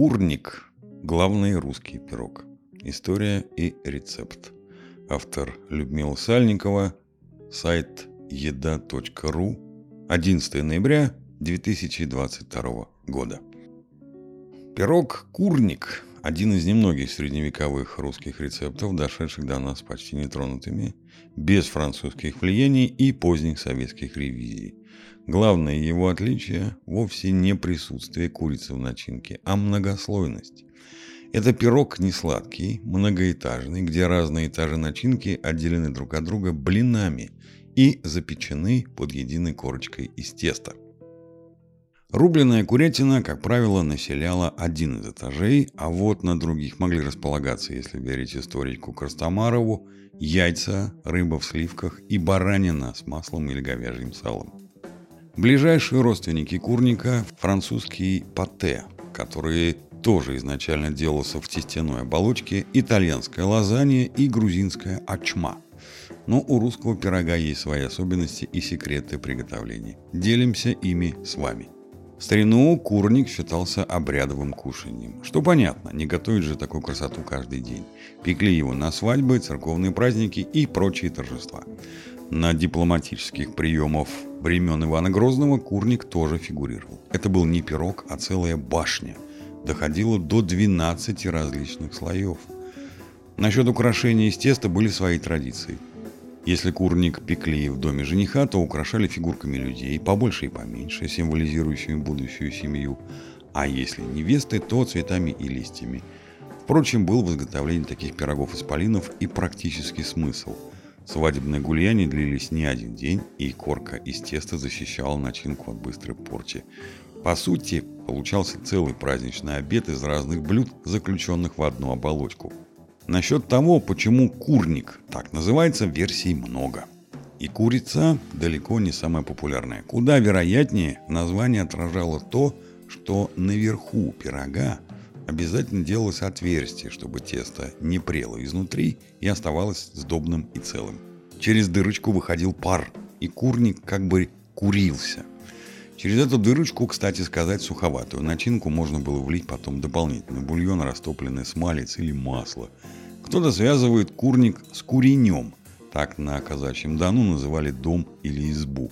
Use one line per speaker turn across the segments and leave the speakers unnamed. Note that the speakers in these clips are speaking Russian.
Курник – главный русский пирог. История и рецепт. Автор Людмила Сальникова. Сайт еда.ру. 11 ноября 2022 года. Пирог «Курник» – один из немногих средневековых русских рецептов, дошедших до нас почти нетронутыми, без французских влияний и поздних советских ревизий. Главное его отличие – вовсе не присутствие курицы в начинке, а многослойность. Это пирог не сладкий, многоэтажный, где разные этажи начинки отделены друг от друга блинами и запечены под единой корочкой из теста. Рубленная курятина, как правило, населяла один из этажей, а вот на других могли располагаться, если верить историку Крастомарову, яйца, рыба в сливках и баранина с маслом или говяжьим салом. Ближайшие родственники курника – французский пате, который тоже изначально делался в тестяной оболочке, итальянская лазанья и грузинская ачма. Но у русского пирога есть свои особенности и секреты приготовления. Делимся ими с вами. В старину курник считался обрядовым кушанием. Что понятно, не готовить же такую красоту каждый день. Пекли его на свадьбы, церковные праздники и прочие торжества. На дипломатических приемах времен Ивана Грозного курник тоже фигурировал. Это был не пирог, а целая башня. Доходило до 12 различных слоев. Насчет украшения из теста были свои традиции. Если курник пекли в доме жениха, то украшали фигурками людей, побольше и поменьше, символизирующими будущую семью. А если невесты, то цветами и листьями. Впрочем, был в изготовлении таких пирогов из полинов и практический смысл – Свадебные гульяния длились не один день, и корка из теста защищала начинку от быстрой порчи. По сути, получался целый праздничный обед из разных блюд, заключенных в одну оболочку. Насчет того, почему курник так называется, версий много. И курица далеко не самая популярная. Куда вероятнее название отражало то, что наверху пирога обязательно делалось отверстие, чтобы тесто не прело изнутри и оставалось сдобным и целым. Через дырочку выходил пар, и курник как бы курился. Через эту дырочку, кстати сказать, суховатую начинку можно было влить потом дополнительный бульон, растопленный смалец или масло. Кто-то связывает курник с куренем. Так на казачьем Дону называли дом или избу.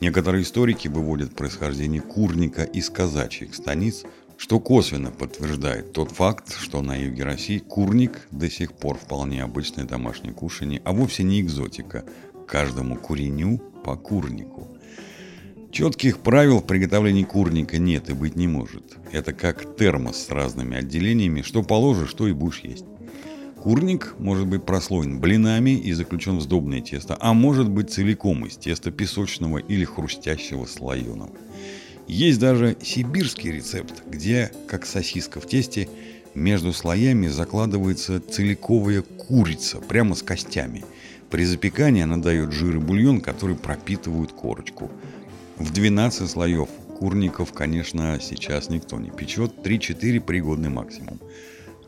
Некоторые историки выводят происхождение курника из казачьих станиц, что косвенно подтверждает тот факт, что на юге России курник до сих пор вполне обычное домашнее кушание, а вовсе не экзотика. Каждому куреню по курнику. Четких правил в приготовлении курника нет и быть не может. Это как термос с разными отделениями, что положишь, что и будешь есть. Курник может быть прослоен блинами и заключен в сдобное тесто, а может быть целиком из теста песочного или хрустящего слоеного. Есть даже сибирский рецепт, где, как сосиска в тесте, между слоями закладывается целиковая курица прямо с костями. При запекании она дает жир и бульон, который пропитывают корочку. В 12 слоев курников, конечно, сейчас никто не печет, 3-4 пригодный максимум.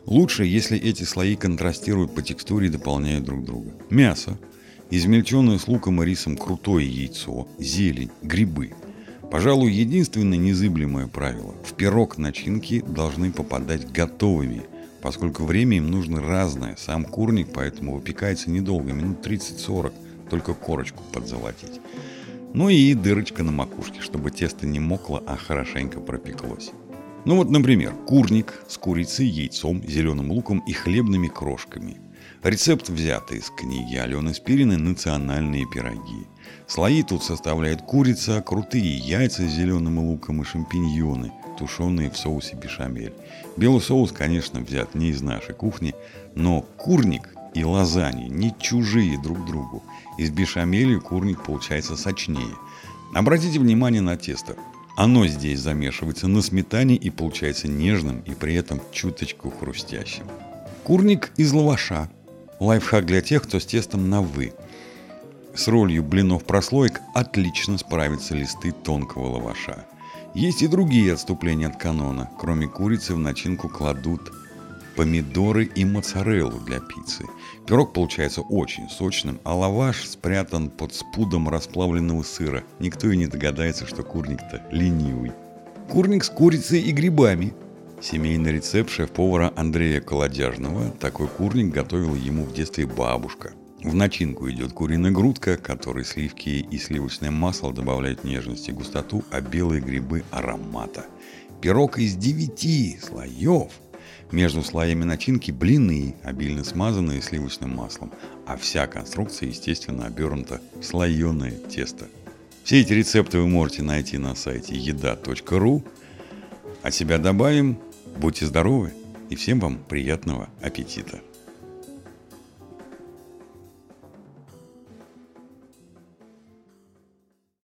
Лучше, если эти слои контрастируют по текстуре и дополняют друг друга. Мясо, измельченное с луком и рисом крутое яйцо, зелень, грибы – Пожалуй, единственное незыблемое правило – в пирог начинки должны попадать готовыми, поскольку время им нужно разное. Сам курник поэтому выпекается недолго, минут 30-40, только корочку подзолотить. Ну и дырочка на макушке, чтобы тесто не мокло, а хорошенько пропеклось. Ну вот, например, курник с курицей, яйцом, зеленым луком и хлебными крошками. Рецепт взят из книги Алены Спириной «Национальные пироги». Слои тут составляет курица, крутые яйца с зеленым луком и шампиньоны, тушеные в соусе бешамель. Белый соус, конечно, взят не из нашей кухни, но курник и лазаньи не чужие друг другу. Из бешамели курник получается сочнее. Обратите внимание на тесто. Оно здесь замешивается на сметане и получается нежным и при этом чуточку хрустящим. Курник из лаваша. Лайфхак для тех, кто с тестом на «вы». С ролью блинов прослоек отлично справятся листы тонкого лаваша. Есть и другие отступления от канона. Кроме курицы в начинку кладут помидоры и моцареллу для пиццы. Пирог получается очень сочным, а лаваш спрятан под спудом расплавленного сыра. Никто и не догадается, что курник-то ленивый. Курник с курицей и грибами. Семейный рецепт шеф-повара Андрея Колодяжного. Такой курник готовила ему в детстве бабушка. В начинку идет куриная грудка, которой сливки и сливочное масло добавляют нежность и густоту, а белые грибы – аромата. Пирог из девяти слоев. Между слоями начинки блины, обильно смазанные сливочным маслом, а вся конструкция, естественно, обернута в слоеное тесто. Все эти рецепты вы можете найти на сайте еда.ру. От себя добавим Будьте здоровы и всем вам приятного аппетита!